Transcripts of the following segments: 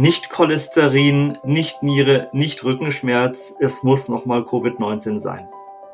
nicht Cholesterin, nicht Niere, nicht Rückenschmerz. Es muss nochmal Covid-19 sein.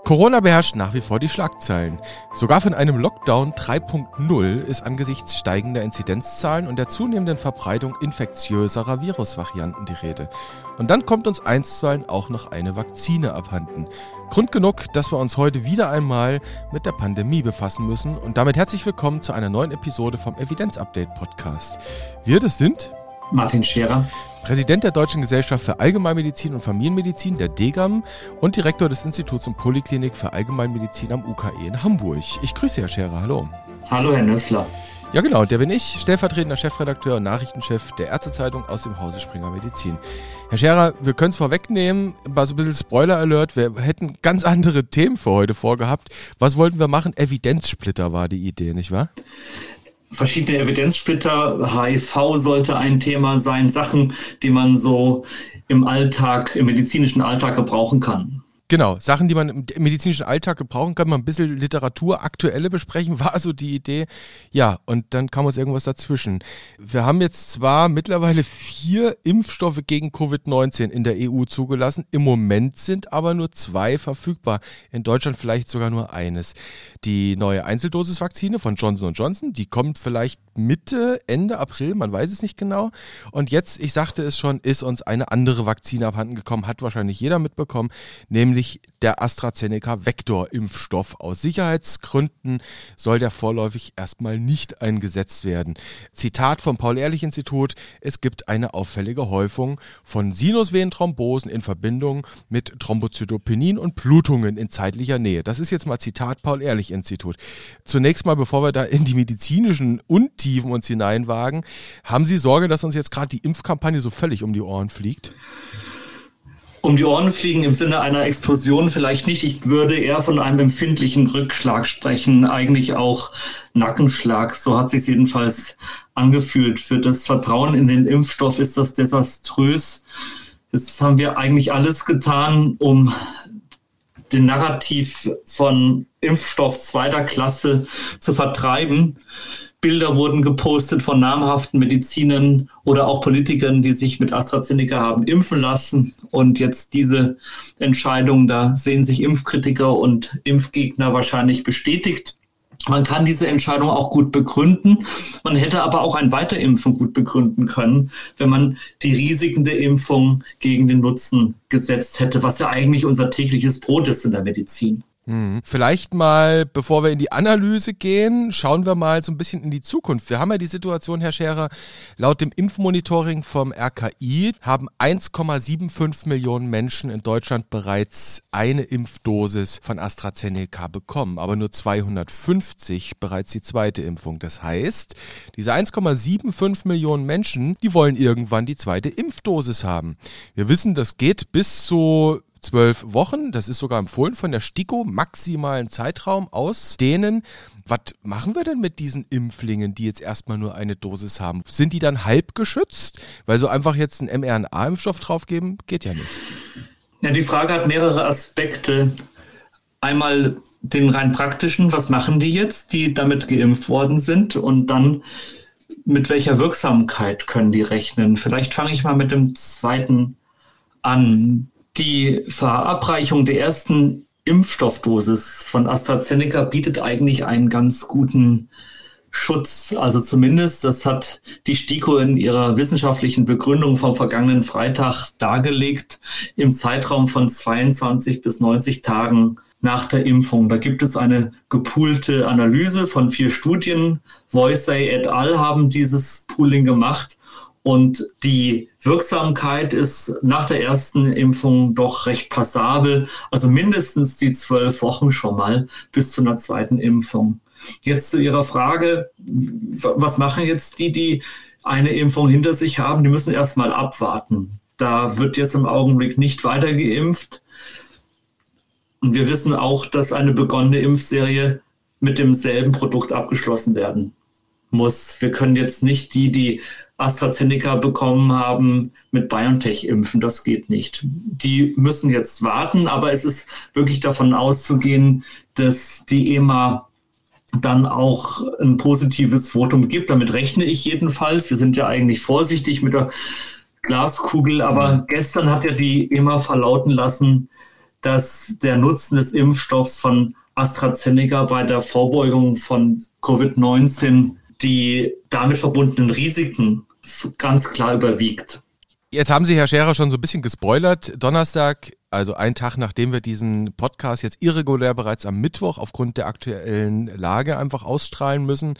Corona beherrscht nach wie vor die Schlagzeilen. Sogar von einem Lockdown 3.0 ist angesichts steigender Inzidenzzahlen und der zunehmenden Verbreitung infektiöserer Virusvarianten die Rede. Und dann kommt uns einstweilen auch noch eine Vakzine abhanden. Grund genug, dass wir uns heute wieder einmal mit der Pandemie befassen müssen und damit herzlich willkommen zu einer neuen Episode vom Evidenz Update Podcast. Wir das sind Martin Scherer. Präsident der Deutschen Gesellschaft für Allgemeinmedizin und Familienmedizin, der DGAM, und Direktor des Instituts und Poliklinik für Allgemeinmedizin am UKE in Hamburg. Ich grüße Herr Scherer, hallo. Hallo, Herr Nüssler. Ja, genau, der bin ich, stellvertretender Chefredakteur und Nachrichtenchef der Ärztezeitung aus dem Hause Springer Medizin. Herr Scherer, wir können es vorwegnehmen, mal so ein bisschen Spoiler-Alert, wir hätten ganz andere Themen für heute vorgehabt. Was wollten wir machen? Evidenzsplitter war die Idee, nicht wahr? Verschiedene Evidenzsplitter. HIV sollte ein Thema sein, Sachen, die man so im Alltag, im medizinischen Alltag gebrauchen kann. Genau, Sachen, die man im medizinischen Alltag gebrauchen kann, mal ein bisschen Literatur, aktuelle besprechen, war so die Idee. Ja, und dann kam uns irgendwas dazwischen. Wir haben jetzt zwar mittlerweile vier Impfstoffe gegen Covid-19 in der EU zugelassen, im Moment sind aber nur zwei verfügbar. In Deutschland vielleicht sogar nur eines. Die neue Einzeldosisvakzine von Johnson Johnson, die kommt vielleicht Mitte, Ende April, man weiß es nicht genau. Und jetzt, ich sagte es schon, ist uns eine andere Vakzine abhanden gekommen, hat wahrscheinlich jeder mitbekommen, nämlich nämlich der AstraZeneca Vektor-Impfstoff. Aus Sicherheitsgründen soll der vorläufig erstmal nicht eingesetzt werden. Zitat vom Paul-Ehrlich-Institut: Es gibt eine auffällige Häufung von Sinusvenenthrombosen in Verbindung mit Thrombozytopenie und Blutungen in zeitlicher Nähe. Das ist jetzt mal Zitat Paul-Ehrlich-Institut. Zunächst mal, bevor wir da in die medizinischen Untiefen uns hineinwagen, haben Sie Sorge, dass uns jetzt gerade die Impfkampagne so völlig um die Ohren fliegt? Um die Ohren fliegen im Sinne einer Explosion vielleicht nicht. Ich würde eher von einem empfindlichen Rückschlag sprechen, eigentlich auch Nackenschlag. So hat sich jedenfalls angefühlt. Für das Vertrauen in den Impfstoff ist das desaströs. Jetzt haben wir eigentlich alles getan, um den Narrativ von Impfstoff zweiter Klasse zu vertreiben. Bilder wurden gepostet von namhaften Medizinern oder auch Politikern, die sich mit AstraZeneca haben impfen lassen. Und jetzt diese Entscheidung, da sehen sich Impfkritiker und Impfgegner wahrscheinlich bestätigt. Man kann diese Entscheidung auch gut begründen. Man hätte aber auch ein Weiterimpfen gut begründen können, wenn man die Risiken der Impfung gegen den Nutzen gesetzt hätte, was ja eigentlich unser tägliches Brot ist in der Medizin. Mhm. Vielleicht mal, bevor wir in die Analyse gehen, schauen wir mal so ein bisschen in die Zukunft. Wir haben ja die Situation, Herr Scherer, laut dem Impfmonitoring vom RKI haben 1,75 Millionen Menschen in Deutschland bereits eine Impfdosis von AstraZeneca bekommen, aber nur 250 bereits die zweite Impfung. Das heißt, diese 1,75 Millionen Menschen, die wollen irgendwann die zweite Impfdosis haben. Wir wissen, das geht bis zu zwölf Wochen. Das ist sogar empfohlen von der STIKO, maximalen Zeitraum aus denen. Was machen wir denn mit diesen Impflingen, die jetzt erstmal nur eine Dosis haben? Sind die dann halb geschützt? Weil so einfach jetzt einen mRNA-Impfstoff draufgeben, geht ja nicht. Ja, die Frage hat mehrere Aspekte. Einmal den rein praktischen, was machen die jetzt, die damit geimpft worden sind? Und dann, mit welcher Wirksamkeit können die rechnen? Vielleicht fange ich mal mit dem zweiten an. Die Verabreichung der ersten Impfstoffdosis von AstraZeneca bietet eigentlich einen ganz guten Schutz. Also zumindest, das hat die STIKO in ihrer wissenschaftlichen Begründung vom vergangenen Freitag dargelegt, im Zeitraum von 22 bis 90 Tagen nach der Impfung. Da gibt es eine gepoolte Analyse von vier Studien. Voisey et al. haben dieses Pooling gemacht und die Wirksamkeit ist nach der ersten Impfung doch recht passabel, also mindestens die zwölf Wochen schon mal bis zu einer zweiten Impfung. Jetzt zu Ihrer Frage, was machen jetzt die, die eine Impfung hinter sich haben? Die müssen erstmal abwarten. Da wird jetzt im Augenblick nicht weiter geimpft. Und wir wissen auch, dass eine begonnene Impfserie mit demselben Produkt abgeschlossen werden muss. Wir können jetzt nicht die, die AstraZeneca bekommen haben, mit BioNTech impfen. Das geht nicht. Die müssen jetzt warten, aber es ist wirklich davon auszugehen, dass die EMA dann auch ein positives Votum gibt. Damit rechne ich jedenfalls. Wir sind ja eigentlich vorsichtig mit der Glaskugel, aber mhm. gestern hat ja die EMA verlauten lassen, dass der Nutzen des Impfstoffs von AstraZeneca bei der Vorbeugung von Covid-19 die damit verbundenen Risiken ganz klar überwiegt. Jetzt haben Sie, Herr Scherer, schon so ein bisschen gespoilert. Donnerstag also ein Tag nachdem wir diesen Podcast jetzt irregulär bereits am Mittwoch aufgrund der aktuellen Lage einfach ausstrahlen müssen,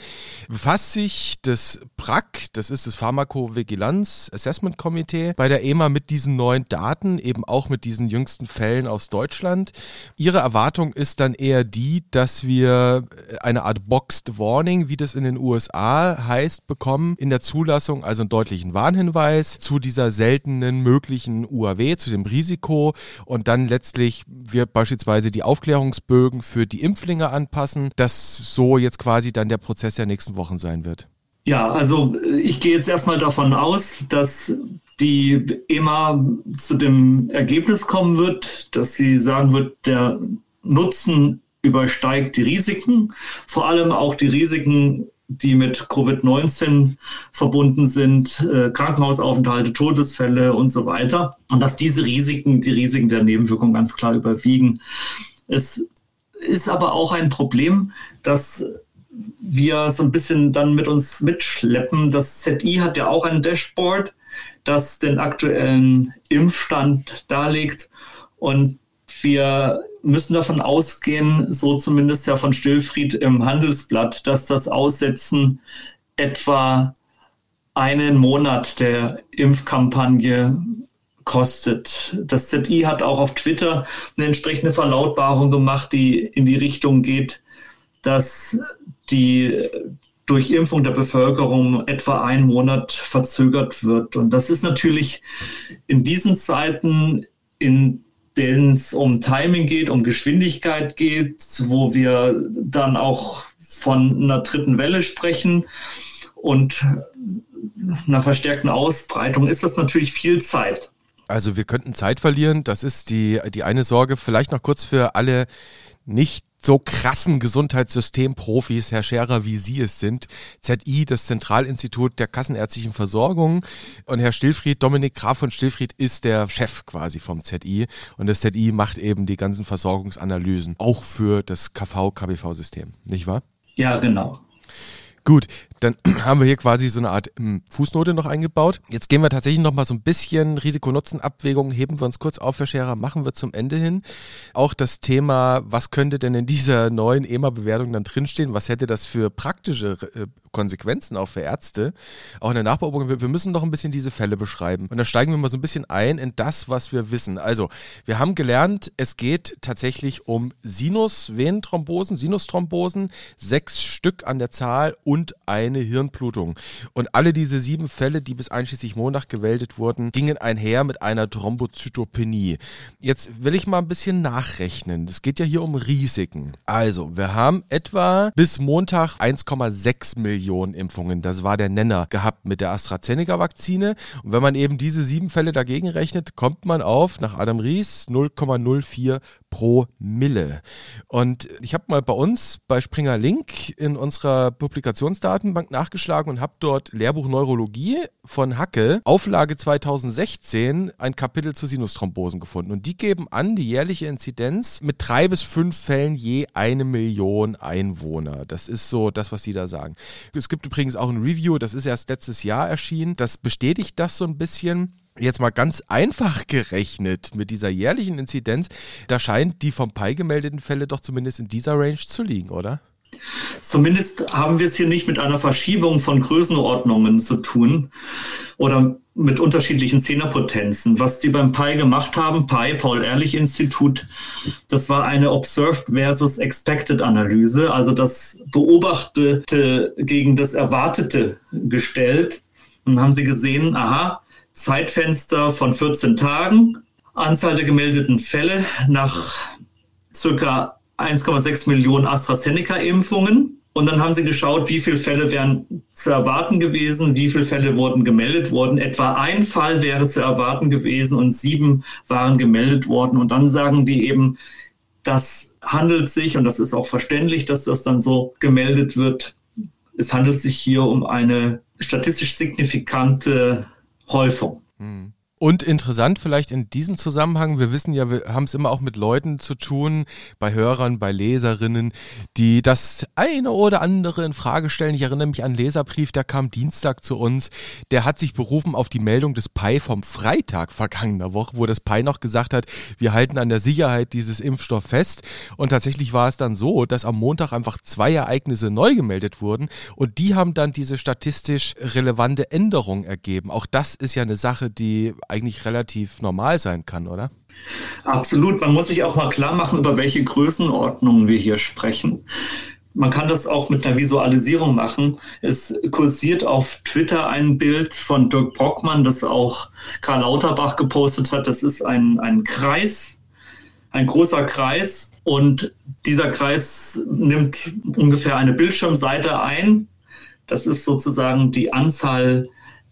befasst sich das PRAC, das ist das Pharmakovigilanz Assessment Komitee, bei der EMA mit diesen neuen Daten, eben auch mit diesen jüngsten Fällen aus Deutschland. Ihre Erwartung ist dann eher die, dass wir eine Art Boxed Warning, wie das in den USA heißt, bekommen in der Zulassung, also einen deutlichen Warnhinweis zu dieser seltenen möglichen UAW, zu dem Risiko und dann letztlich wir beispielsweise die Aufklärungsbögen für die Impflinge anpassen, dass so jetzt quasi dann der Prozess der nächsten Wochen sein wird. Ja, also äh, ich gehe jetzt erstmal davon aus, dass die EMA zu dem Ergebnis kommen wird, dass sie sagen wird, der Nutzen übersteigt die Risiken, vor allem auch die Risiken die mit Covid-19 verbunden sind, äh, Krankenhausaufenthalte, Todesfälle und so weiter. Und dass diese Risiken, die Risiken der Nebenwirkung ganz klar überwiegen. Es ist aber auch ein Problem, dass wir so ein bisschen dann mit uns mitschleppen. Das ZI hat ja auch ein Dashboard, das den aktuellen Impfstand darlegt. Und wir müssen davon ausgehen, so zumindest ja von Stillfried im Handelsblatt, dass das Aussetzen etwa einen Monat der Impfkampagne kostet. Das ZI hat auch auf Twitter eine entsprechende Verlautbarung gemacht, die in die Richtung geht, dass die Durchimpfung der Bevölkerung etwa einen Monat verzögert wird. Und das ist natürlich in diesen Zeiten, in denen es um Timing geht, um Geschwindigkeit geht, wo wir dann auch von einer dritten Welle sprechen und einer verstärkten Ausbreitung, ist das natürlich viel Zeit. Also wir könnten Zeit verlieren, das ist die, die eine Sorge. Vielleicht noch kurz für alle nicht so krassen Gesundheitssystemprofis, Herr Scherer, wie Sie es sind. ZI, das Zentralinstitut der Kassenärztlichen Versorgung. Und Herr Stillfried, Dominik Graf von Stillfried ist der Chef quasi vom ZI. Und das ZI macht eben die ganzen Versorgungsanalysen, auch für das KV-KBV-System, nicht wahr? Ja, genau. Gut, dann haben wir hier quasi so eine Art hm, Fußnote noch eingebaut. Jetzt gehen wir tatsächlich noch mal so ein bisschen Risiko-Nutzen-Abwägung, heben wir uns kurz auf, Herr Scherer, machen wir zum Ende hin. Auch das Thema, was könnte denn in dieser neuen EMA-Bewertung dann drinstehen? Was hätte das für praktische äh, Konsequenzen auch für Ärzte? Auch in der Nachbeobachtung, wir müssen doch ein bisschen diese Fälle beschreiben. Und da steigen wir mal so ein bisschen ein in das, was wir wissen. Also, wir haben gelernt, es geht tatsächlich um Sinus-Venenthrombosen, Sinusthrombosen, sechs Stück an der Zahl und ein eine Hirnblutung. Und alle diese sieben Fälle, die bis einschließlich Montag gewäldet wurden, gingen einher mit einer Thrombozytopenie. Jetzt will ich mal ein bisschen nachrechnen. Es geht ja hier um Risiken. Also, wir haben etwa bis Montag 1,6 Millionen Impfungen. Das war der Nenner gehabt mit der AstraZeneca-Vakzine. Und wenn man eben diese sieben Fälle dagegen rechnet, kommt man auf, nach Adam Ries, 0,04 pro Mille. Und ich habe mal bei uns bei Springer Link in unserer Publikationsdatenbank nachgeschlagen und habe dort Lehrbuch Neurologie von Hacke, Auflage 2016, ein Kapitel zu Sinusthrombosen gefunden. Und die geben an, die jährliche Inzidenz mit drei bis fünf Fällen je eine Million Einwohner. Das ist so das, was sie da sagen. Es gibt übrigens auch ein Review, das ist erst letztes Jahr erschienen. Das bestätigt das so ein bisschen jetzt mal ganz einfach gerechnet mit dieser jährlichen Inzidenz, da scheint die vom Pi gemeldeten Fälle doch zumindest in dieser Range zu liegen, oder? Zumindest haben wir es hier nicht mit einer Verschiebung von Größenordnungen zu tun oder mit unterschiedlichen Zehnerpotenzen. Was die beim Pi gemacht haben, Pi, Paul-Ehrlich-Institut, das war eine Observed versus Expected Analyse, also das Beobachtete gegen das Erwartete gestellt. Und haben sie gesehen, aha, Zeitfenster von 14 Tagen, Anzahl der gemeldeten Fälle nach circa 1,6 Millionen AstraZeneca-Impfungen. Und dann haben sie geschaut, wie viele Fälle wären zu erwarten gewesen, wie viele Fälle wurden gemeldet worden. Etwa ein Fall wäre zu erwarten gewesen und sieben waren gemeldet worden. Und dann sagen die eben, das handelt sich, und das ist auch verständlich, dass das dann so gemeldet wird, es handelt sich hier um eine statistisch signifikante Häufung. Mhm. Und interessant vielleicht in diesem Zusammenhang, wir wissen ja, wir haben es immer auch mit Leuten zu tun, bei Hörern, bei Leserinnen, die das eine oder andere in Frage stellen. Ich erinnere mich an einen Leserbrief, der kam Dienstag zu uns. Der hat sich berufen auf die Meldung des PI vom Freitag vergangener Woche, wo das PI noch gesagt hat, wir halten an der Sicherheit dieses Impfstoff fest. Und tatsächlich war es dann so, dass am Montag einfach zwei Ereignisse neu gemeldet wurden und die haben dann diese statistisch relevante Änderung ergeben. Auch das ist ja eine Sache, die eigentlich relativ normal sein kann, oder? Absolut. Man muss sich auch mal klar machen, über welche Größenordnungen wir hier sprechen. Man kann das auch mit einer Visualisierung machen. Es kursiert auf Twitter ein Bild von Dirk Brockmann, das auch Karl Lauterbach gepostet hat. Das ist ein, ein Kreis, ein großer Kreis. Und dieser Kreis nimmt ungefähr eine Bildschirmseite ein. Das ist sozusagen die Anzahl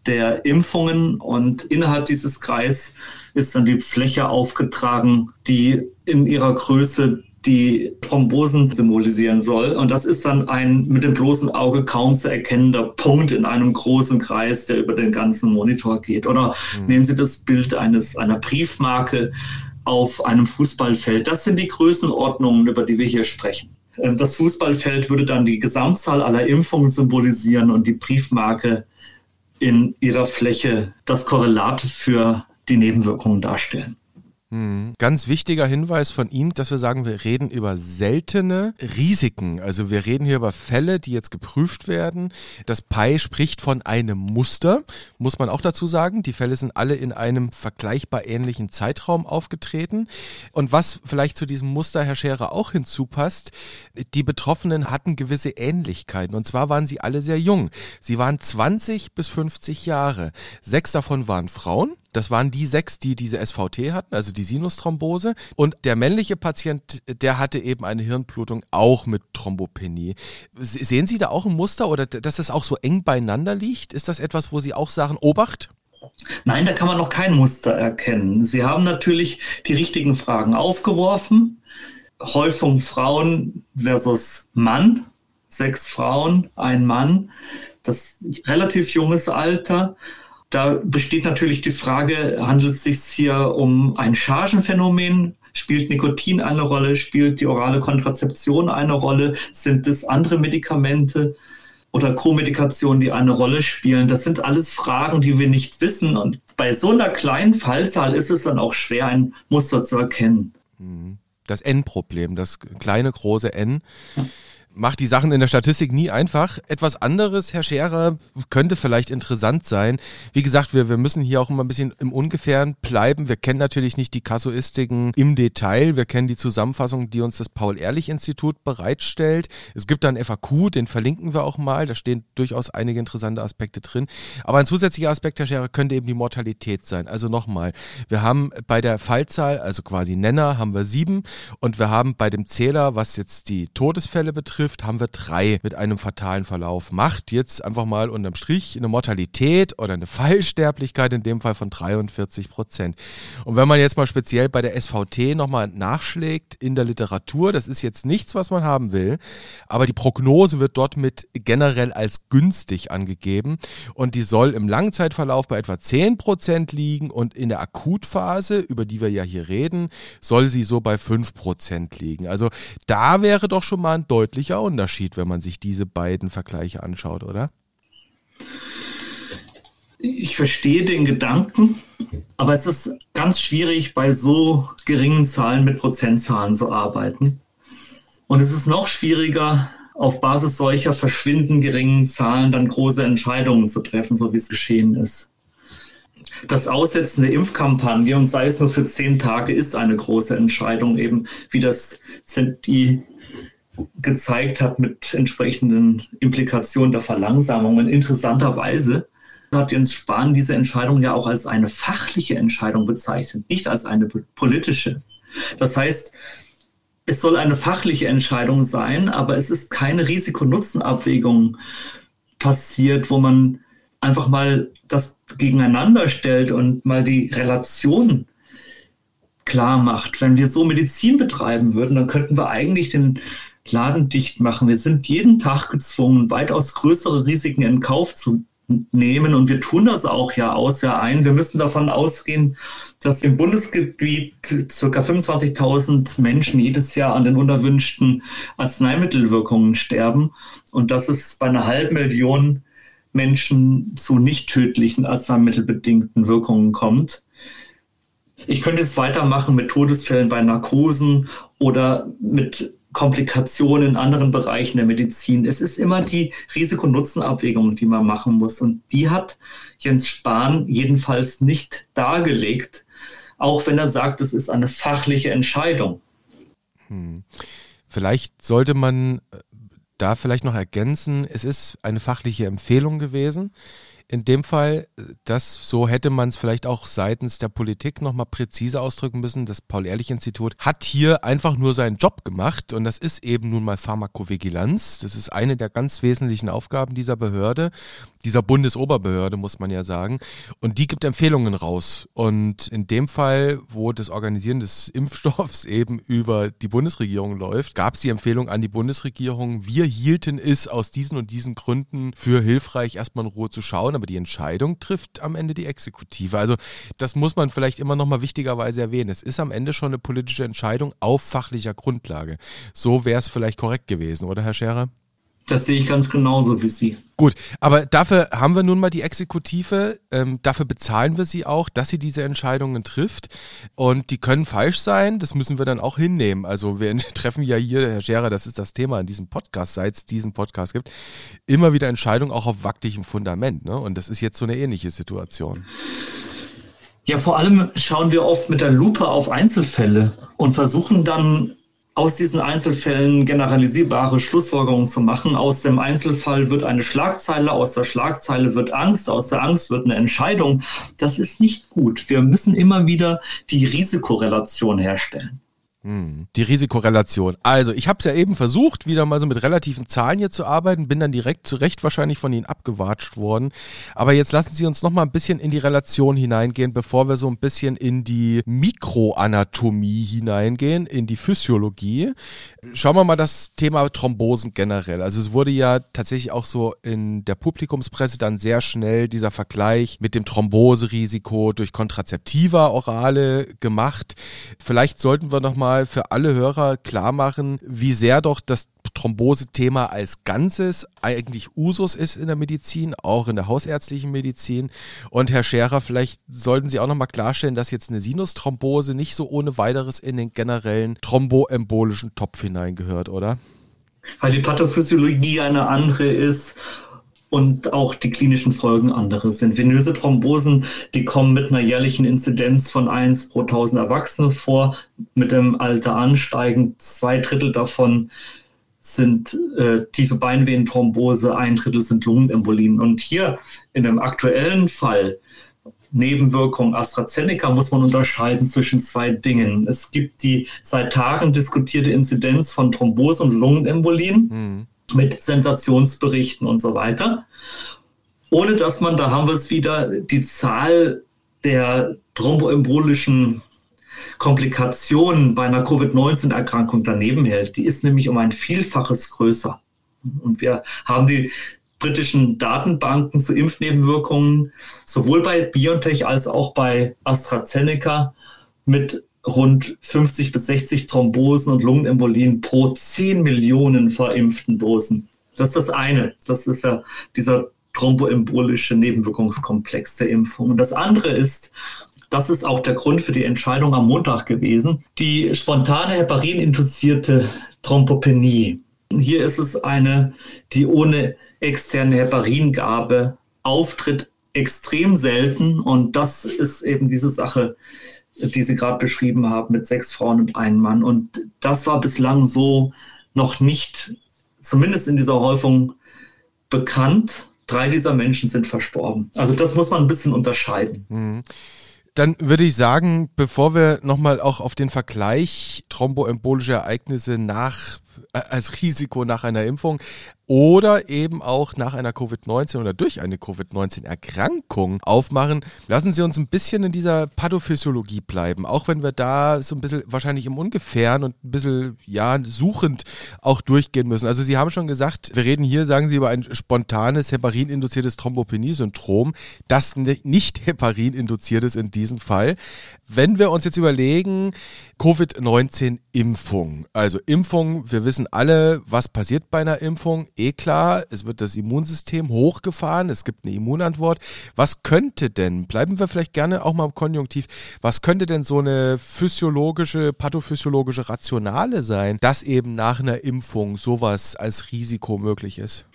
der Impfungen und innerhalb dieses Kreis ist dann die Fläche aufgetragen, die in ihrer Größe die Thrombosen symbolisieren soll. Und das ist dann ein mit dem bloßen Auge kaum zu erkennender Punkt in einem großen Kreis, der über den ganzen Monitor geht. Oder mhm. nehmen Sie das Bild eines, einer Briefmarke auf einem Fußballfeld. Das sind die Größenordnungen, über die wir hier sprechen. Ähm, das Fußballfeld würde dann die Gesamtzahl aller Impfungen symbolisieren und die Briefmarke in ihrer Fläche das Korrelat für die Nebenwirkungen darstellen. Hm. Ganz wichtiger Hinweis von Ihnen, dass wir sagen, wir reden über seltene Risiken. Also wir reden hier über Fälle, die jetzt geprüft werden. Das PI spricht von einem Muster, muss man auch dazu sagen. Die Fälle sind alle in einem vergleichbar ähnlichen Zeitraum aufgetreten. Und was vielleicht zu diesem Muster, Herr Scherer, auch hinzupasst, die Betroffenen hatten gewisse Ähnlichkeiten. Und zwar waren sie alle sehr jung. Sie waren 20 bis 50 Jahre. Sechs davon waren Frauen. Das waren die sechs, die diese SVT hatten, also die Sinusthrombose. Und der männliche Patient, der hatte eben eine Hirnblutung auch mit Thrombopenie. Sehen Sie da auch ein Muster oder dass das auch so eng beieinander liegt? Ist das etwas, wo Sie auch sagen, Obacht? Nein, da kann man noch kein Muster erkennen. Sie haben natürlich die richtigen Fragen aufgeworfen. Häufung Frauen versus Mann. Sechs Frauen, ein Mann. Das relativ junges Alter. Da besteht natürlich die Frage, handelt es sich hier um ein Chargenphänomen? Spielt Nikotin eine Rolle? Spielt die orale Kontrazeption eine Rolle? Sind es andere Medikamente oder Co-Medikationen, die eine Rolle spielen? Das sind alles Fragen, die wir nicht wissen. Und bei so einer kleinen Fallzahl ist es dann auch schwer, ein Muster zu erkennen. Mhm. Das N-Problem, das kleine, große N. Ja macht die Sachen in der Statistik nie einfach. Etwas anderes, Herr Scherer, könnte vielleicht interessant sein. Wie gesagt, wir, wir müssen hier auch immer ein bisschen im Ungefähren bleiben. Wir kennen natürlich nicht die Kasuistiken im Detail. Wir kennen die Zusammenfassung, die uns das Paul-Ehrlich-Institut bereitstellt. Es gibt dann FAQ, den verlinken wir auch mal. Da stehen durchaus einige interessante Aspekte drin. Aber ein zusätzlicher Aspekt, Herr Scherer, könnte eben die Mortalität sein. Also nochmal, wir haben bei der Fallzahl, also quasi Nenner, haben wir sieben und wir haben bei dem Zähler, was jetzt die Todesfälle betrifft, betrifft, haben wir drei mit einem fatalen Verlauf. Macht jetzt einfach mal unterm Strich eine Mortalität oder eine Fallsterblichkeit in dem Fall von 43 Prozent. Und wenn man jetzt mal speziell bei der SVT nochmal nachschlägt in der Literatur, das ist jetzt nichts, was man haben will, aber die Prognose wird dort mit generell als günstig angegeben und die soll im Langzeitverlauf bei etwa 10 Prozent liegen und in der Akutphase, über die wir ja hier reden, soll sie so bei 5 Prozent liegen. Also da wäre doch schon mal ein deutlicher deutlicher Unterschied, wenn man sich diese beiden Vergleiche anschaut, oder? Ich verstehe den Gedanken, aber es ist ganz schwierig, bei so geringen Zahlen mit Prozentzahlen zu arbeiten. Und es ist noch schwieriger, auf Basis solcher verschwindend geringen Zahlen dann große Entscheidungen zu treffen, so wie es geschehen ist. Das Aussetzen der Impfkampagne, und sei es nur für zehn Tage, ist eine große Entscheidung, eben wie das ZI gezeigt hat mit entsprechenden Implikationen der Verlangsamung. Und interessanterweise hat Jens Spahn diese Entscheidung ja auch als eine fachliche Entscheidung bezeichnet, nicht als eine politische. Das heißt, es soll eine fachliche Entscheidung sein, aber es ist keine Risiko-Nutzen-Abwägung passiert, wo man einfach mal das gegeneinander stellt und mal die Relation klar macht. Wenn wir so Medizin betreiben würden, dann könnten wir eigentlich den Laden dicht machen. Wir sind jeden Tag gezwungen, weitaus größere Risiken in Kauf zu nehmen und wir tun das auch ja aus ja ein. Wir müssen davon ausgehen, dass im Bundesgebiet ca. 25.000 Menschen jedes Jahr an den unerwünschten Arzneimittelwirkungen sterben und dass es bei einer halben Million Menschen zu nicht tödlichen arzneimittelbedingten Wirkungen kommt. Ich könnte jetzt weitermachen mit Todesfällen bei Narkosen oder mit Komplikationen in anderen Bereichen der Medizin. Es ist immer die Risiko-Nutzen-Abwägung, die man machen muss. Und die hat Jens Spahn jedenfalls nicht dargelegt, auch wenn er sagt, es ist eine fachliche Entscheidung. Hm. Vielleicht sollte man äh, da vielleicht noch ergänzen, es ist eine fachliche Empfehlung gewesen in dem Fall, das so hätte man es vielleicht auch seitens der Politik nochmal präziser ausdrücken müssen. Das Paul-Ehrlich-Institut hat hier einfach nur seinen Job gemacht und das ist eben nun mal Pharmakovigilanz. Das ist eine der ganz wesentlichen Aufgaben dieser Behörde, dieser Bundesoberbehörde, muss man ja sagen. Und die gibt Empfehlungen raus. Und in dem Fall, wo das Organisieren des Impfstoffs eben über die Bundesregierung läuft, gab es die Empfehlung an die Bundesregierung, wir hielten es aus diesen und diesen Gründen für hilfreich, erstmal in Ruhe zu schauen Frauen, aber die Entscheidung trifft am Ende die Exekutive. Also das muss man vielleicht immer noch mal wichtigerweise erwähnen. Es ist am Ende schon eine politische Entscheidung auf fachlicher Grundlage. So wäre es vielleicht korrekt gewesen, oder Herr Scherer? Das sehe ich ganz genauso wie Sie. Gut, aber dafür haben wir nun mal die Exekutive, ähm, dafür bezahlen wir sie auch, dass sie diese Entscheidungen trifft. Und die können falsch sein, das müssen wir dann auch hinnehmen. Also wir treffen ja hier, Herr Scherer, das ist das Thema in diesem Podcast, seit es diesen Podcast gibt, immer wieder Entscheidungen auch auf wackeligem Fundament. Ne? Und das ist jetzt so eine ähnliche Situation. Ja, vor allem schauen wir oft mit der Lupe auf Einzelfälle und versuchen dann aus diesen Einzelfällen generalisierbare Schlussfolgerungen zu machen. Aus dem Einzelfall wird eine Schlagzeile, aus der Schlagzeile wird Angst, aus der Angst wird eine Entscheidung. Das ist nicht gut. Wir müssen immer wieder die Risikorelation herstellen. Hm. Die Risikorelation. Also, ich habe es ja eben versucht, wieder mal so mit relativen Zahlen hier zu arbeiten, bin dann direkt zu Recht wahrscheinlich von Ihnen abgewatscht worden. Aber jetzt lassen Sie uns noch mal ein bisschen in die Relation hineingehen, bevor wir so ein bisschen in die Mikroanatomie hineingehen, in die Physiologie. Schauen wir mal das Thema Thrombosen generell. Also, es wurde ja tatsächlich auch so in der Publikumspresse dann sehr schnell dieser Vergleich mit dem Thromboserisiko durch Kontrazeptiva orale gemacht. Vielleicht sollten wir noch mal mal für alle Hörer klar machen, wie sehr doch das Thrombose-Thema als Ganzes eigentlich Usus ist in der Medizin, auch in der hausärztlichen Medizin. Und Herr Scherer, vielleicht sollten Sie auch nochmal klarstellen, dass jetzt eine Sinusthrombose nicht so ohne weiteres in den generellen thromboembolischen Topf hineingehört, oder? Weil die Pathophysiologie eine andere ist und auch die klinischen Folgen andere sind. Venöse Thrombosen, die kommen mit einer jährlichen Inzidenz von 1 pro 1000 Erwachsene vor, mit dem Alter ansteigend. Zwei Drittel davon sind äh, tiefe Beinvenenthrombose, ein Drittel sind Lungenembolien. Und hier in dem aktuellen Fall Nebenwirkung AstraZeneca muss man unterscheiden zwischen zwei Dingen. Es gibt die seit Tagen diskutierte Inzidenz von Thrombose und Lungenembolien. Mhm mit Sensationsberichten und so weiter. Ohne dass man, da haben wir es wieder, die Zahl der thromboembolischen Komplikationen bei einer Covid-19-Erkrankung daneben hält. Die ist nämlich um ein Vielfaches größer. Und wir haben die britischen Datenbanken zu Impfnebenwirkungen sowohl bei BioNTech als auch bei AstraZeneca mit rund 50 bis 60 Thrombosen und Lungenembolien pro 10 Millionen verimpften Dosen. Das ist das eine. Das ist ja dieser thromboembolische Nebenwirkungskomplex der Impfung. Und das andere ist, das ist auch der Grund für die Entscheidung am Montag gewesen, die spontane Heparin-induzierte Thrombopenie. Hier ist es eine, die ohne externe Heparingabe auftritt, extrem selten. Und das ist eben diese Sache, die Sie gerade beschrieben haben, mit sechs Frauen und einem Mann. Und das war bislang so noch nicht, zumindest in dieser Häufung, bekannt. Drei dieser Menschen sind verstorben. Also das muss man ein bisschen unterscheiden. Mhm. Dann würde ich sagen, bevor wir nochmal auch auf den Vergleich thromboembolischer Ereignisse nach, äh, als Risiko nach einer Impfung oder eben auch nach einer Covid-19 oder durch eine Covid-19-Erkrankung aufmachen. Lassen Sie uns ein bisschen in dieser Pathophysiologie bleiben, auch wenn wir da so ein bisschen wahrscheinlich im Ungefähren und ein bisschen ja suchend auch durchgehen müssen. Also Sie haben schon gesagt, wir reden hier, sagen Sie, über ein spontanes heparin-induziertes Thrombopenie-Syndrom, das nicht heparin induziert ist in diesem Fall. Wenn wir uns jetzt überlegen, Covid-19-Impfung. Also Impfung, wir wissen alle, was passiert bei einer Impfung. Eh klar, es wird das Immunsystem hochgefahren, es gibt eine Immunantwort. Was könnte denn, bleiben wir vielleicht gerne auch mal im Konjunktiv, was könnte denn so eine physiologische, pathophysiologische Rationale sein, dass eben nach einer Impfung sowas als Risiko möglich ist?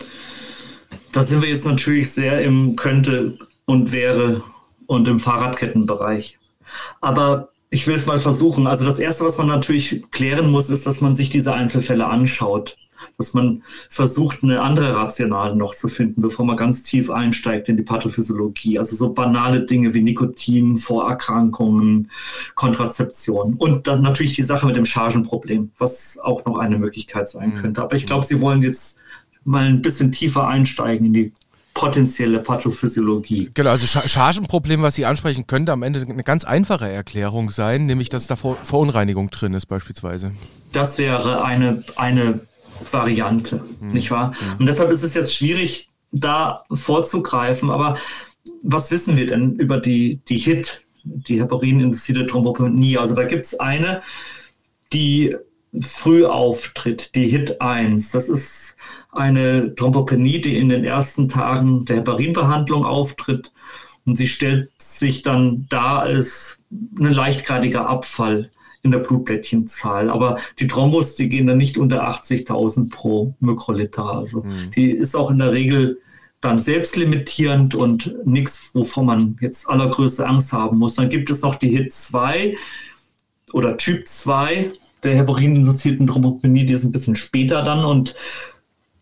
Da sind wir jetzt natürlich sehr im könnte und wäre und im Fahrradkettenbereich. Aber ich will es mal versuchen. Also das Erste, was man natürlich klären muss, ist, dass man sich diese Einzelfälle anschaut. Dass man versucht, eine andere Rationale noch zu finden, bevor man ganz tief einsteigt in die Pathophysiologie. Also so banale Dinge wie Nikotin, Vorerkrankungen, Kontrazeption. Und dann natürlich die Sache mit dem Chargenproblem, was auch noch eine Möglichkeit sein mhm. könnte. Aber ich glaube, Sie wollen jetzt mal ein bisschen tiefer einsteigen in die potenzielle Pathophysiologie. Genau, also Chargenproblem, was Sie ansprechen, könnte am Ende eine ganz einfache Erklärung sein, nämlich dass da Verunreinigung drin ist beispielsweise. Das wäre eine, eine Variante, hm. nicht wahr? Hm. Und deshalb ist es jetzt schwierig, da vorzugreifen, aber was wissen wir denn über die, die HIT, die Heparin-induzierte Thrombopenie? Also da gibt es eine, die früh auftritt, die HIT 1. Das ist eine Thrombopenie, die in den ersten Tagen der Heparinbehandlung auftritt. Und sie stellt sich dann dar als ein leichtgradiger Abfall in der Blutplättchenzahl. Aber die Thrombos, die gehen dann nicht unter 80.000 pro Mikroliter. Also mhm. die ist auch in der Regel dann selbstlimitierend und nichts, wovon man jetzt allergrößte Angst haben muss. Dann gibt es noch die HIT 2 oder Typ 2 der Heparin-induzierten Thrombopenie, die ist ein bisschen später dann und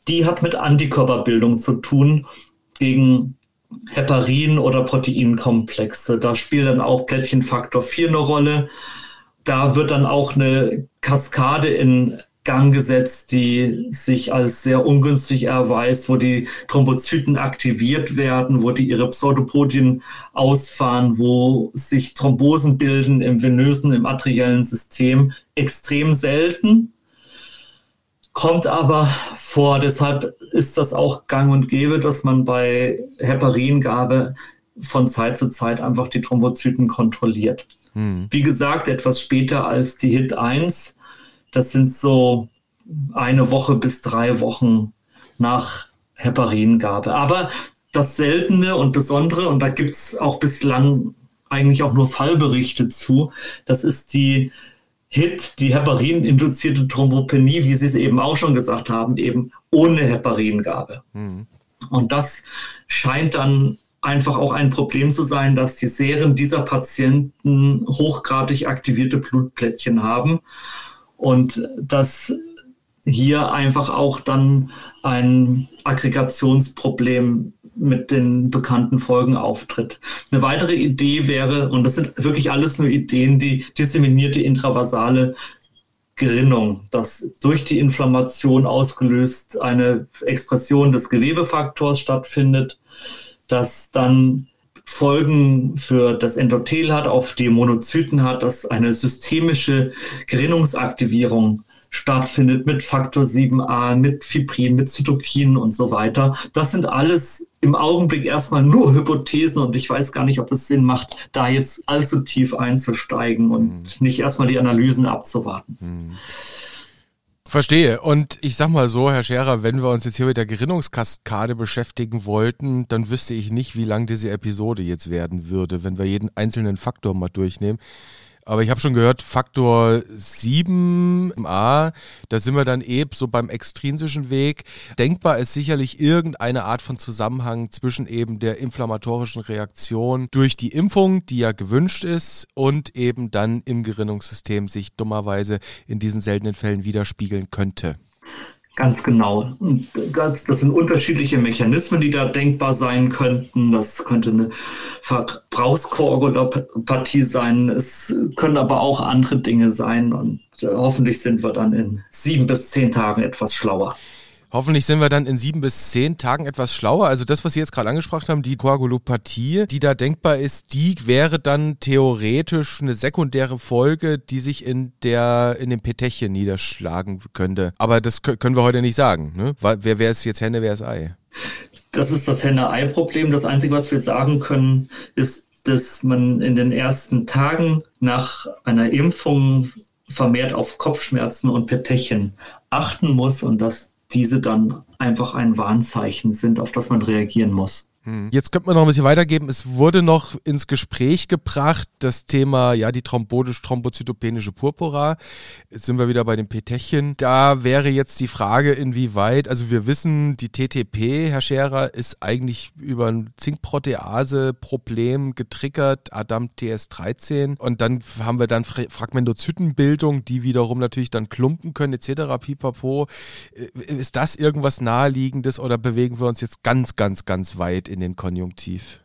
die hat mit Antikörperbildung zu tun gegen Heparin- oder Proteinkomplexe. Da spielt dann auch Plättchenfaktor 4 eine Rolle. Da wird dann auch eine Kaskade in Gang gesetzt, die sich als sehr ungünstig erweist, wo die Thrombozyten aktiviert werden, wo die ihre Pseudopodien ausfahren, wo sich Thrombosen bilden im venösen, im arteriellen System. Extrem selten, kommt aber vor. Deshalb ist das auch gang und gäbe, dass man bei Heparingabe von Zeit zu Zeit einfach die Thrombozyten kontrolliert. Hm. Wie gesagt, etwas später als die HIT 1. Das sind so eine Woche bis drei Wochen nach Heparingabe. Aber das Seltene und Besondere, und da gibt es auch bislang eigentlich auch nur Fallberichte zu, das ist die HIT, die Heparin-induzierte Thrombopenie, wie Sie es eben auch schon gesagt haben, eben ohne Heparingabe. Mhm. Und das scheint dann einfach auch ein Problem zu sein, dass die Serien dieser Patienten hochgradig aktivierte Blutplättchen haben und dass hier einfach auch dann ein Aggregationsproblem mit den bekannten Folgen auftritt. Eine weitere Idee wäre, und das sind wirklich alles nur Ideen, die disseminierte intravasale Gerinnung, dass durch die Inflammation ausgelöst eine Expression des Gewebefaktors stattfindet, dass dann Folgen für das Endothel hat, auf die Monozyten hat, dass eine systemische Gerinnungsaktivierung stattfindet mit Faktor 7a, mit Fibrin, mit Zytokinen und so weiter. Das sind alles im Augenblick erstmal nur Hypothesen und ich weiß gar nicht, ob es Sinn macht, da jetzt allzu tief einzusteigen und mhm. nicht erstmal die Analysen abzuwarten. Mhm. Verstehe. Und ich sag mal so, Herr Scherer, wenn wir uns jetzt hier mit der Gerinnungskaskade beschäftigen wollten, dann wüsste ich nicht, wie lang diese Episode jetzt werden würde, wenn wir jeden einzelnen Faktor mal durchnehmen. Aber ich habe schon gehört, Faktor 7 im A, da sind wir dann eben so beim extrinsischen Weg. Denkbar ist sicherlich irgendeine Art von Zusammenhang zwischen eben der inflammatorischen Reaktion durch die Impfung, die ja gewünscht ist, und eben dann im Gerinnungssystem sich dummerweise in diesen seltenen Fällen widerspiegeln könnte. Ganz genau. Das, das, sind unterschiedliche Mechanismen, die da denkbar sein könnten. Das könnte eine Verbrauchskoagulopathie sein. Es können aber auch andere Dinge sein. Und äh, hoffentlich sind wir dann in sieben bis zehn Tagen etwas schlauer. Hoffentlich sind wir dann in sieben bis zehn Tagen etwas schlauer. Also das, was Sie jetzt gerade angesprochen haben, die Koagulopathie, die da denkbar ist, die wäre dann theoretisch eine sekundäre Folge, die sich in der in dem Petechien niederschlagen könnte. Aber das können wir heute nicht sagen. Ne? Wer, wer ist jetzt Henne, wer ist Ei? Das ist das Henne-Ei-Problem. Das Einzige, was wir sagen können, ist, dass man in den ersten Tagen nach einer Impfung vermehrt auf Kopfschmerzen und Petechien achten muss und dass diese dann einfach ein Warnzeichen sind, auf das man reagieren muss. Hm. Jetzt könnte man noch ein bisschen weitergeben. Es wurde noch ins Gespräch gebracht, das Thema, ja, die thrombotisch-thrombozytopenische Purpura. Jetzt sind wir wieder bei den Petechien. Da wäre jetzt die Frage, inwieweit, also wir wissen, die TTP, Herr Scherer, ist eigentlich über ein Zinkprotease-Problem getriggert, Adam TS13. Und dann haben wir dann Fragmentozytenbildung, die wiederum natürlich dann klumpen können, etc. Pipapo. Äh, ist das irgendwas Naheliegendes oder bewegen wir uns jetzt ganz, ganz, ganz weit in in den Konjunktiv?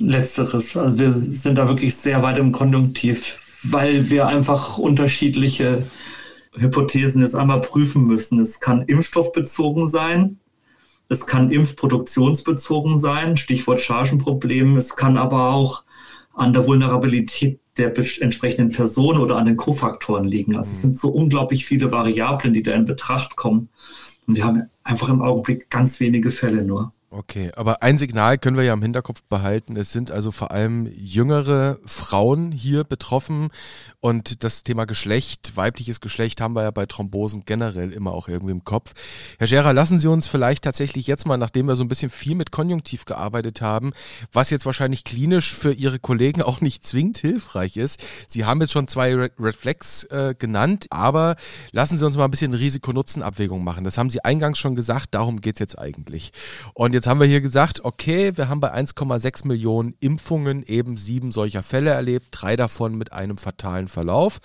Letzteres. Also wir sind da wirklich sehr weit im Konjunktiv, weil wir einfach unterschiedliche Hypothesen jetzt einmal prüfen müssen. Es kann impfstoffbezogen sein, es kann impfproduktionsbezogen sein, Stichwort Chargenproblem. Es kann aber auch an der Vulnerabilität der entsprechenden Person oder an den Kofaktoren liegen. Also es sind so unglaublich viele Variablen, die da in Betracht kommen. Und wir haben einfach im Augenblick ganz wenige Fälle nur. Okay, aber ein Signal können wir ja im Hinterkopf behalten. Es sind also vor allem jüngere Frauen hier betroffen und das Thema Geschlecht, weibliches Geschlecht haben wir ja bei Thrombosen generell immer auch irgendwie im Kopf. Herr Scherer, lassen Sie uns vielleicht tatsächlich jetzt mal, nachdem wir so ein bisschen viel mit Konjunktiv gearbeitet haben, was jetzt wahrscheinlich klinisch für Ihre Kollegen auch nicht zwingend hilfreich ist. Sie haben jetzt schon zwei Red Flags äh, genannt, aber lassen Sie uns mal ein bisschen Risiko-Nutzen-Abwägung machen. Das haben Sie eingangs schon gesagt, darum geht's jetzt eigentlich. Und jetzt Jetzt haben wir hier gesagt, okay, wir haben bei 1,6 Millionen Impfungen eben sieben solcher Fälle erlebt, drei davon mit einem fatalen Verlauf.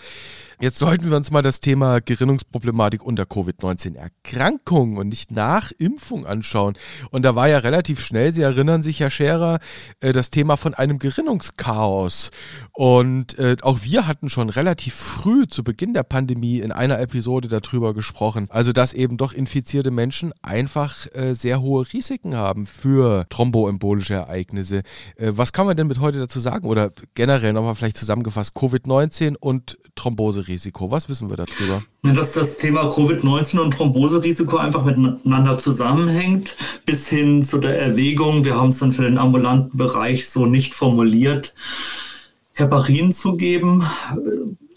Jetzt sollten wir uns mal das Thema Gerinnungsproblematik unter Covid-19-Erkrankung und nicht nach Impfung anschauen. Und da war ja relativ schnell, Sie erinnern sich, Herr Scherer, äh, das Thema von einem Gerinnungschaos. Und äh, auch wir hatten schon relativ früh zu Beginn der Pandemie in einer Episode darüber gesprochen. Also, dass eben doch infizierte Menschen einfach äh, sehr hohe Risiken haben für thromboembolische Ereignisse. Was kann man denn mit heute dazu sagen? Oder generell nochmal vielleicht zusammengefasst, Covid-19 und Thromboserisiko? Was wissen wir darüber? Dass das Thema Covid-19 und Thromboserisiko einfach miteinander zusammenhängt, bis hin zu der Erwägung, wir haben es dann für den ambulanten Bereich so nicht formuliert, Heparin zu geben.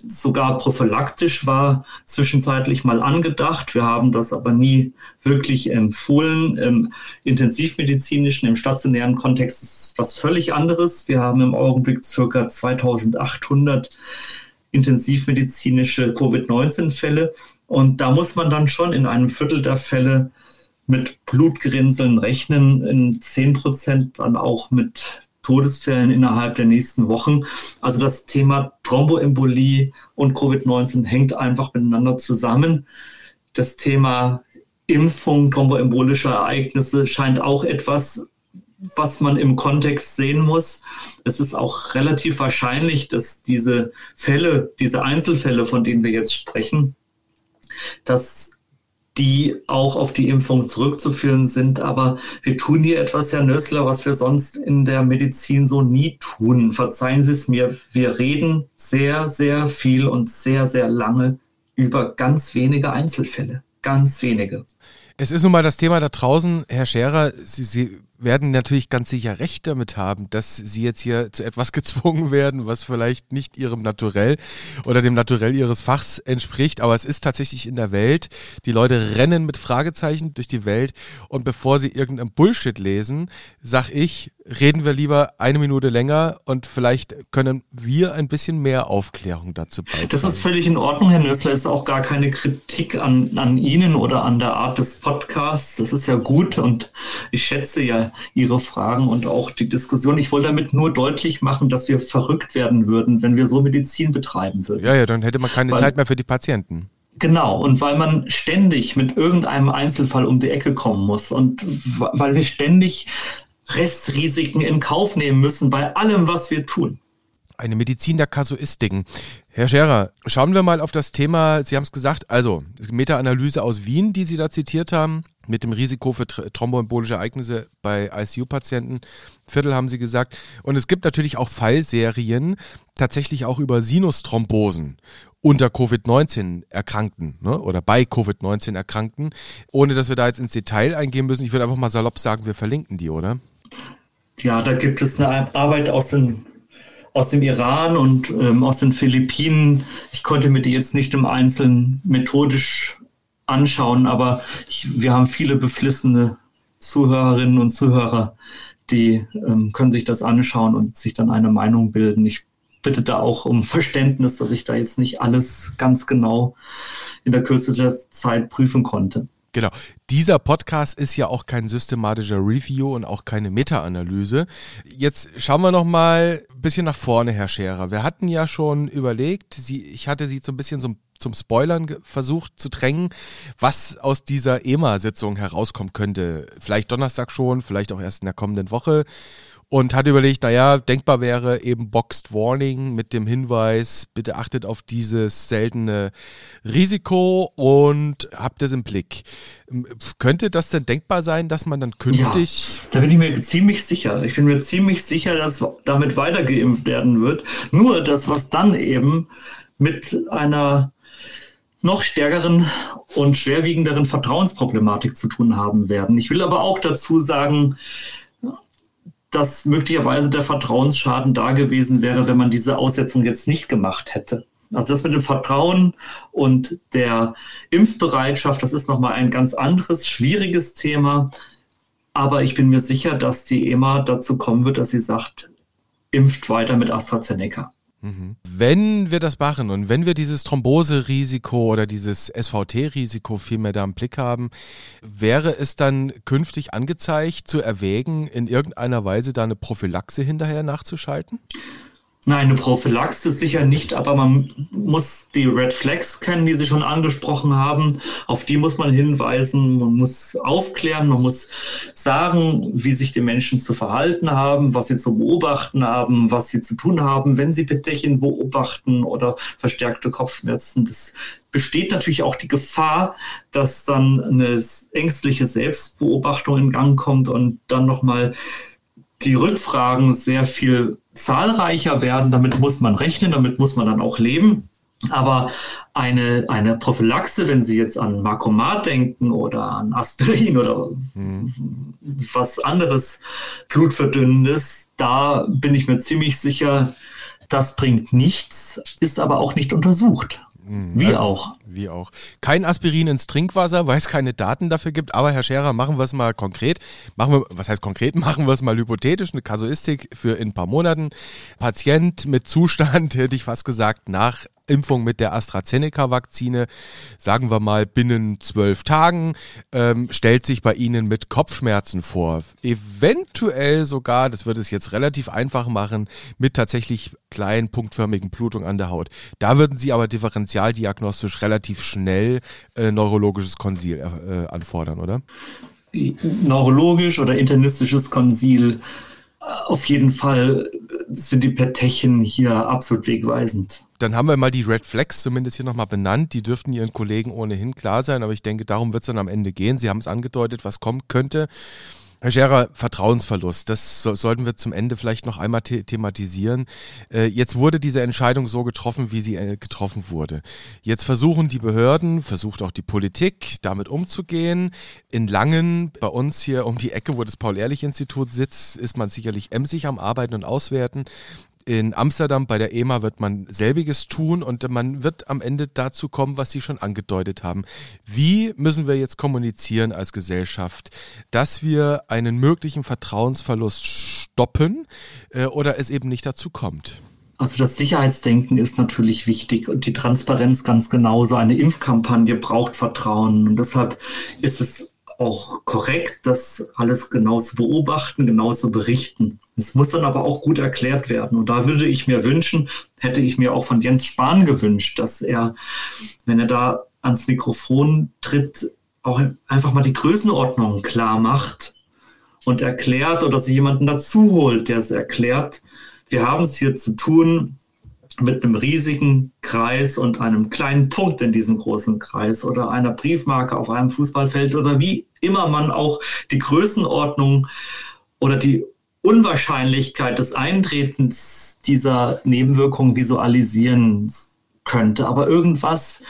Sogar prophylaktisch war zwischenzeitlich mal angedacht. Wir haben das aber nie wirklich empfohlen. Im intensivmedizinischen, im stationären Kontext ist was völlig anderes. Wir haben im Augenblick circa 2800 intensivmedizinische Covid-19-Fälle. Und da muss man dann schon in einem Viertel der Fälle mit Blutgerinnseln rechnen, in 10 Prozent dann auch mit Todesfällen innerhalb der nächsten Wochen. Also das Thema Thromboembolie und Covid-19 hängt einfach miteinander zusammen. Das Thema Impfung thromboembolischer Ereignisse scheint auch etwas was man im Kontext sehen muss. Es ist auch relativ wahrscheinlich, dass diese Fälle, diese Einzelfälle, von denen wir jetzt sprechen, dass die auch auf die Impfung zurückzuführen sind. Aber wir tun hier etwas, Herr Nössler, was wir sonst in der Medizin so nie tun. Verzeihen Sie es mir, wir reden sehr, sehr viel und sehr, sehr lange über ganz wenige Einzelfälle. Ganz wenige. Es ist nun mal das Thema da draußen, Herr Scherer, Sie, Sie werden natürlich ganz sicher recht damit haben, dass sie jetzt hier zu etwas gezwungen werden, was vielleicht nicht ihrem Naturell oder dem Naturell ihres Fachs entspricht. Aber es ist tatsächlich in der Welt. Die Leute rennen mit Fragezeichen durch die Welt und bevor sie irgendein Bullshit lesen, sag ich, reden wir lieber eine Minute länger und vielleicht können wir ein bisschen mehr Aufklärung dazu beitragen. Das ist völlig in Ordnung, Herr Nössler. Ist auch gar keine Kritik an, an Ihnen oder an der Art des Podcasts. Das ist ja gut und ich schätze ja Ihre Fragen und auch die Diskussion. Ich wollte damit nur deutlich machen, dass wir verrückt werden würden, wenn wir so Medizin betreiben würden. Ja, ja, dann hätte man keine weil, Zeit mehr für die Patienten. Genau, und weil man ständig mit irgendeinem Einzelfall um die Ecke kommen muss und weil wir ständig Restrisiken in Kauf nehmen müssen bei allem, was wir tun. Eine Medizin der Kasuistiken. Herr Scherer, schauen wir mal auf das Thema, Sie haben es gesagt, also Meta-Analyse aus Wien, die Sie da zitiert haben, mit dem Risiko für thromboembolische Ereignisse bei ICU-Patienten. Viertel haben Sie gesagt. Und es gibt natürlich auch Fallserien, tatsächlich auch über Sinusthrombosen unter Covid-19 Erkrankten ne, oder bei Covid-19 Erkrankten. Ohne dass wir da jetzt ins Detail eingehen müssen, ich würde einfach mal salopp sagen, wir verlinken die, oder? Ja, da gibt es eine Arbeit aus den aus dem Iran und ähm, aus den Philippinen. Ich konnte mir die jetzt nicht im Einzelnen methodisch anschauen, aber ich, wir haben viele beflissene Zuhörerinnen und Zuhörer, die ähm, können sich das anschauen und sich dann eine Meinung bilden. Ich bitte da auch um Verständnis, dass ich da jetzt nicht alles ganz genau in der Kürze der Zeit prüfen konnte. Genau. Dieser Podcast ist ja auch kein systematischer Review und auch keine Meta-Analyse. Jetzt schauen wir noch mal ein bisschen nach vorne, Herr Scherer. Wir hatten ja schon überlegt, Sie, ich hatte Sie so ein bisschen so zum Spoilern versucht zu drängen, was aus dieser EMA-Sitzung herauskommen könnte. Vielleicht Donnerstag schon, vielleicht auch erst in der kommenden Woche und hat überlegt, naja, denkbar wäre eben Boxed Warning mit dem Hinweis, bitte achtet auf dieses seltene Risiko und habt es im Blick. Könnte das denn denkbar sein, dass man dann künftig. Ja, da bin ich mir ziemlich sicher. Ich bin mir ziemlich sicher, dass damit weitergeimpft werden wird. Nur das, was dann eben mit einer noch stärkeren und schwerwiegenderen Vertrauensproblematik zu tun haben werden. Ich will aber auch dazu sagen, dass möglicherweise der Vertrauensschaden da gewesen wäre, wenn man diese Aussetzung jetzt nicht gemacht hätte. Also das mit dem Vertrauen und der Impfbereitschaft, das ist nochmal ein ganz anderes, schwieriges Thema. Aber ich bin mir sicher, dass die EMA dazu kommen wird, dass sie sagt, impft weiter mit AstraZeneca. Wenn wir das machen und wenn wir dieses Thromboserisiko oder dieses SVT-Risiko vielmehr da im Blick haben, wäre es dann künftig angezeigt zu erwägen, in irgendeiner Weise da eine Prophylaxe hinterher nachzuschalten? Nein, eine Prophylaxe sicher nicht, aber man muss die Red Flags kennen, die Sie schon angesprochen haben. Auf die muss man hinweisen, man muss aufklären, man muss sagen, wie sich die Menschen zu verhalten haben, was sie zu beobachten haben, was sie zu tun haben, wenn sie Bettchen beobachten oder verstärkte Kopfschmerzen. Das besteht natürlich auch die Gefahr, dass dann eine ängstliche Selbstbeobachtung in Gang kommt und dann nochmal die Rückfragen sehr viel zahlreicher werden. Damit muss man rechnen, damit muss man dann auch leben. Aber eine, eine Prophylaxe, wenn Sie jetzt an Markomat denken oder an Aspirin oder mhm. was anderes Blutverdünnendes, da bin ich mir ziemlich sicher, das bringt nichts, ist aber auch nicht untersucht. Mhm. Wie also, auch. Wie auch. Kein Aspirin ins Trinkwasser, weil es keine Daten dafür gibt. Aber Herr Scherer, machen wir es mal konkret. Machen wir, was heißt konkret? Machen wir es mal hypothetisch, eine Kasuistik für in ein paar Monaten. Patient mit Zustand, hätte ich fast gesagt, nach Impfung mit der AstraZeneca-Vakzine, sagen wir mal binnen zwölf Tagen, ähm, stellt sich bei Ihnen mit Kopfschmerzen vor. Eventuell sogar, das wird es jetzt relativ einfach machen, mit tatsächlich kleinen punktförmigen Blutungen an der Haut. Da würden Sie aber differentialdiagnostisch relativ schnell äh, neurologisches Konsil äh, anfordern, oder? Neurologisch oder internistisches Konsil. Auf jeden Fall sind die Petechen hier absolut wegweisend. Dann haben wir mal die Red Flags zumindest hier nochmal benannt. Die dürften Ihren Kollegen ohnehin klar sein, aber ich denke, darum wird es dann am Ende gehen. Sie haben es angedeutet, was kommen könnte. Herr Scherer, Vertrauensverlust, das so, sollten wir zum Ende vielleicht noch einmal the thematisieren. Äh, jetzt wurde diese Entscheidung so getroffen, wie sie äh, getroffen wurde. Jetzt versuchen die Behörden, versucht auch die Politik, damit umzugehen. In Langen, bei uns hier um die Ecke, wo das Paul-Ehrlich-Institut sitzt, ist man sicherlich emsig am Arbeiten und Auswerten in Amsterdam bei der EMA wird man selbiges tun und man wird am Ende dazu kommen, was Sie schon angedeutet haben. Wie müssen wir jetzt kommunizieren als Gesellschaft, dass wir einen möglichen Vertrauensverlust stoppen äh, oder es eben nicht dazu kommt? Also das Sicherheitsdenken ist natürlich wichtig und die Transparenz ganz genauso. Eine Impfkampagne braucht Vertrauen und deshalb ist es auch korrekt, das alles genau zu beobachten, genau zu berichten. Es muss dann aber auch gut erklärt werden. Und da würde ich mir wünschen, hätte ich mir auch von Jens Spahn gewünscht, dass er, wenn er da ans Mikrofon tritt, auch einfach mal die Größenordnung klar macht und erklärt oder sich jemanden dazu holt, der es erklärt. Wir haben es hier zu tun mit einem riesigen Kreis und einem kleinen Punkt in diesem großen Kreis oder einer Briefmarke auf einem Fußballfeld oder wie immer man auch die Größenordnung oder die Unwahrscheinlichkeit des Eintretens dieser Nebenwirkungen visualisieren könnte. Aber irgendwas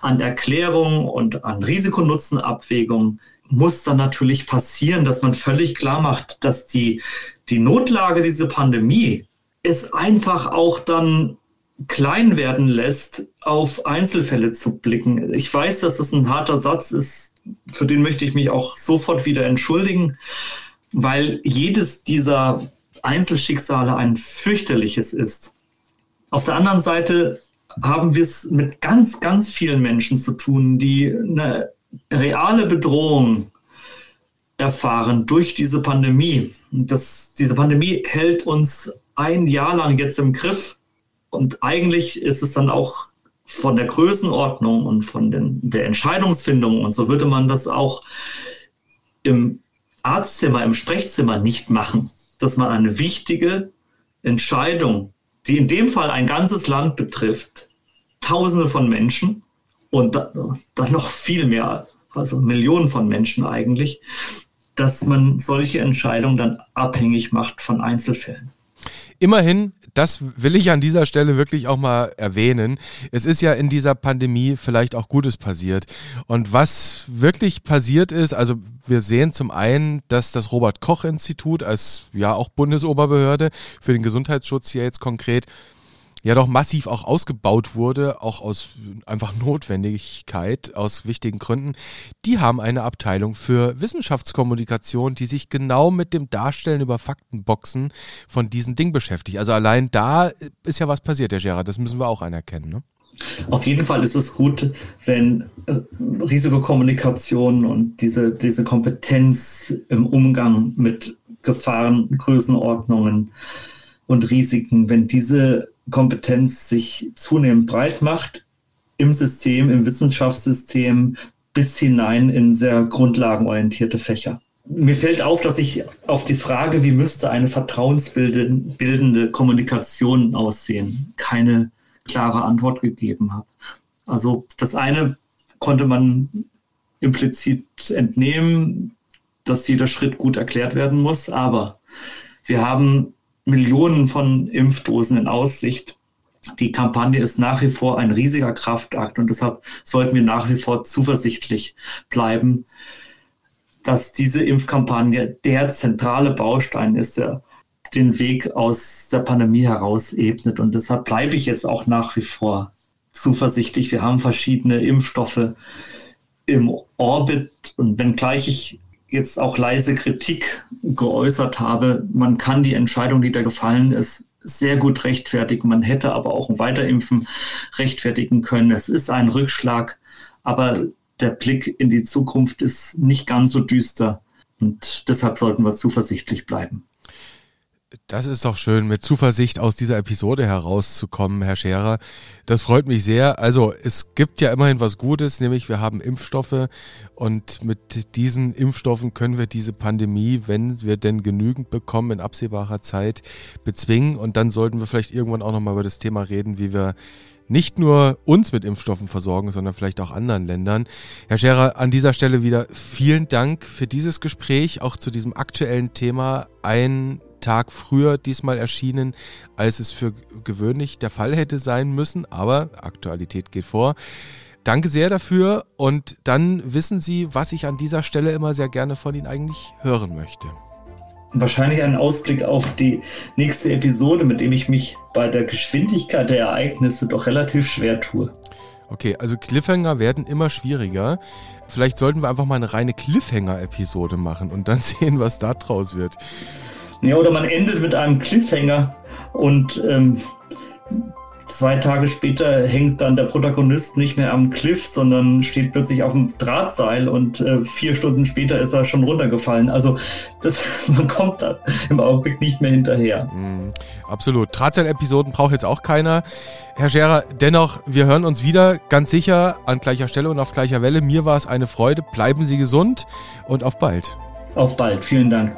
an Erklärung und an Risikonutzenabwägung muss dann natürlich passieren, dass man völlig klar macht, dass die, die Notlage dieser Pandemie es einfach auch dann klein werden lässt, auf Einzelfälle zu blicken. Ich weiß, dass das ein harter Satz ist, für den möchte ich mich auch sofort wieder entschuldigen, weil jedes dieser Einzelschicksale ein fürchterliches ist. Auf der anderen Seite haben wir es mit ganz, ganz vielen Menschen zu tun, die eine reale Bedrohung erfahren durch diese Pandemie. Das, diese Pandemie hält uns ein Jahr lang jetzt im Griff und eigentlich ist es dann auch von der Größenordnung und von den, der Entscheidungsfindung und so würde man das auch im Arztzimmer, im Sprechzimmer nicht machen, dass man eine wichtige Entscheidung, die in dem Fall ein ganzes Land betrifft, Tausende von Menschen und dann noch viel mehr, also Millionen von Menschen eigentlich, dass man solche Entscheidungen dann abhängig macht von Einzelfällen. Immerhin das will ich an dieser Stelle wirklich auch mal erwähnen. Es ist ja in dieser Pandemie vielleicht auch Gutes passiert. Und was wirklich passiert ist, also wir sehen zum einen, dass das Robert Koch Institut als ja auch Bundesoberbehörde für den Gesundheitsschutz hier jetzt konkret ja doch massiv auch ausgebaut wurde, auch aus einfach Notwendigkeit, aus wichtigen Gründen, die haben eine Abteilung für Wissenschaftskommunikation, die sich genau mit dem Darstellen über Faktenboxen von diesen Dingen beschäftigt. Also allein da ist ja was passiert, Herr Gerard, das müssen wir auch anerkennen. Ne? Auf jeden Fall ist es gut, wenn äh, Risikokommunikation und diese, diese Kompetenz im Umgang mit Gefahren, Größenordnungen und Risiken, wenn diese Kompetenz sich zunehmend breit macht im System, im Wissenschaftssystem bis hinein in sehr grundlagenorientierte Fächer. Mir fällt auf, dass ich auf die Frage, wie müsste eine vertrauensbildende Kommunikation aussehen, keine klare Antwort gegeben habe. Also das eine konnte man implizit entnehmen, dass jeder Schritt gut erklärt werden muss, aber wir haben Millionen von Impfdosen in Aussicht. Die Kampagne ist nach wie vor ein riesiger Kraftakt und deshalb sollten wir nach wie vor zuversichtlich bleiben, dass diese Impfkampagne der zentrale Baustein ist, der den Weg aus der Pandemie heraus ebnet. Und deshalb bleibe ich jetzt auch nach wie vor zuversichtlich. Wir haben verschiedene Impfstoffe im Orbit und wenngleich ich jetzt auch leise Kritik geäußert habe. Man kann die Entscheidung, die da gefallen ist, sehr gut rechtfertigen. Man hätte aber auch ein Weiterimpfen rechtfertigen können. Es ist ein Rückschlag, aber der Blick in die Zukunft ist nicht ganz so düster und deshalb sollten wir zuversichtlich bleiben. Das ist doch schön, mit Zuversicht aus dieser Episode herauszukommen, Herr Scherer. Das freut mich sehr. Also es gibt ja immerhin was Gutes, nämlich wir haben Impfstoffe und mit diesen Impfstoffen können wir diese Pandemie, wenn wir denn genügend bekommen, in absehbarer Zeit bezwingen. Und dann sollten wir vielleicht irgendwann auch nochmal über das Thema reden, wie wir nicht nur uns mit Impfstoffen versorgen, sondern vielleicht auch anderen Ländern. Herr Scherer, an dieser Stelle wieder vielen Dank für dieses Gespräch, auch zu diesem aktuellen Thema. Ein Tag früher diesmal erschienen, als es für gewöhnlich der Fall hätte sein müssen, aber Aktualität geht vor. Danke sehr dafür und dann wissen Sie, was ich an dieser Stelle immer sehr gerne von Ihnen eigentlich hören möchte. Wahrscheinlich ein Ausblick auf die nächste Episode, mit dem ich mich bei der Geschwindigkeit der Ereignisse doch relativ schwer tue. Okay, also Cliffhanger werden immer schwieriger. Vielleicht sollten wir einfach mal eine reine Cliffhanger-Episode machen und dann sehen, was da draus wird. Ja, oder man endet mit einem Cliffhanger und ähm, zwei Tage später hängt dann der Protagonist nicht mehr am Cliff, sondern steht plötzlich auf dem Drahtseil und äh, vier Stunden später ist er schon runtergefallen. Also das, man kommt da im Augenblick nicht mehr hinterher. Mm, absolut. Drahtseil-Episoden braucht jetzt auch keiner. Herr Scherer, dennoch, wir hören uns wieder ganz sicher an gleicher Stelle und auf gleicher Welle. Mir war es eine Freude. Bleiben Sie gesund und auf bald. Auf bald. Vielen Dank.